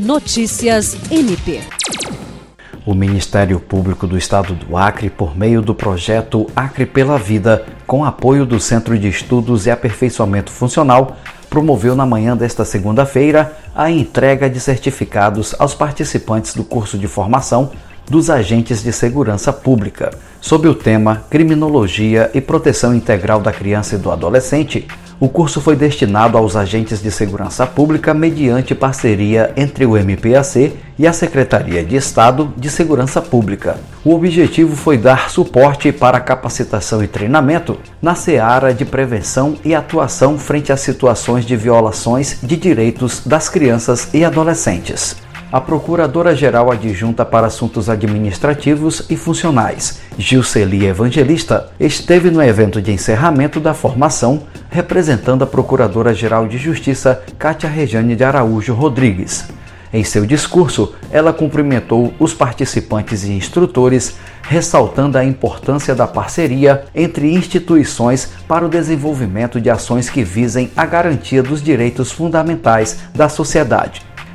Notícias MP. O Ministério Público do Estado do Acre, por meio do projeto Acre pela Vida, com apoio do Centro de Estudos e Aperfeiçoamento Funcional, promoveu na manhã desta segunda-feira a entrega de certificados aos participantes do curso de formação dos agentes de segurança pública, sob o tema Criminologia e Proteção Integral da Criança e do Adolescente. O curso foi destinado aos agentes de segurança pública mediante parceria entre o MPAC e a Secretaria de Estado de Segurança Pública. O objetivo foi dar suporte para capacitação e treinamento na seara de prevenção e atuação frente a situações de violações de direitos das crianças e adolescentes a Procuradora-Geral Adjunta para Assuntos Administrativos e Funcionais, Gilceli Evangelista, esteve no evento de encerramento da formação, representando a Procuradora-Geral de Justiça, Cátia Rejane de Araújo Rodrigues. Em seu discurso, ela cumprimentou os participantes e instrutores, ressaltando a importância da parceria entre instituições para o desenvolvimento de ações que visem a garantia dos direitos fundamentais da sociedade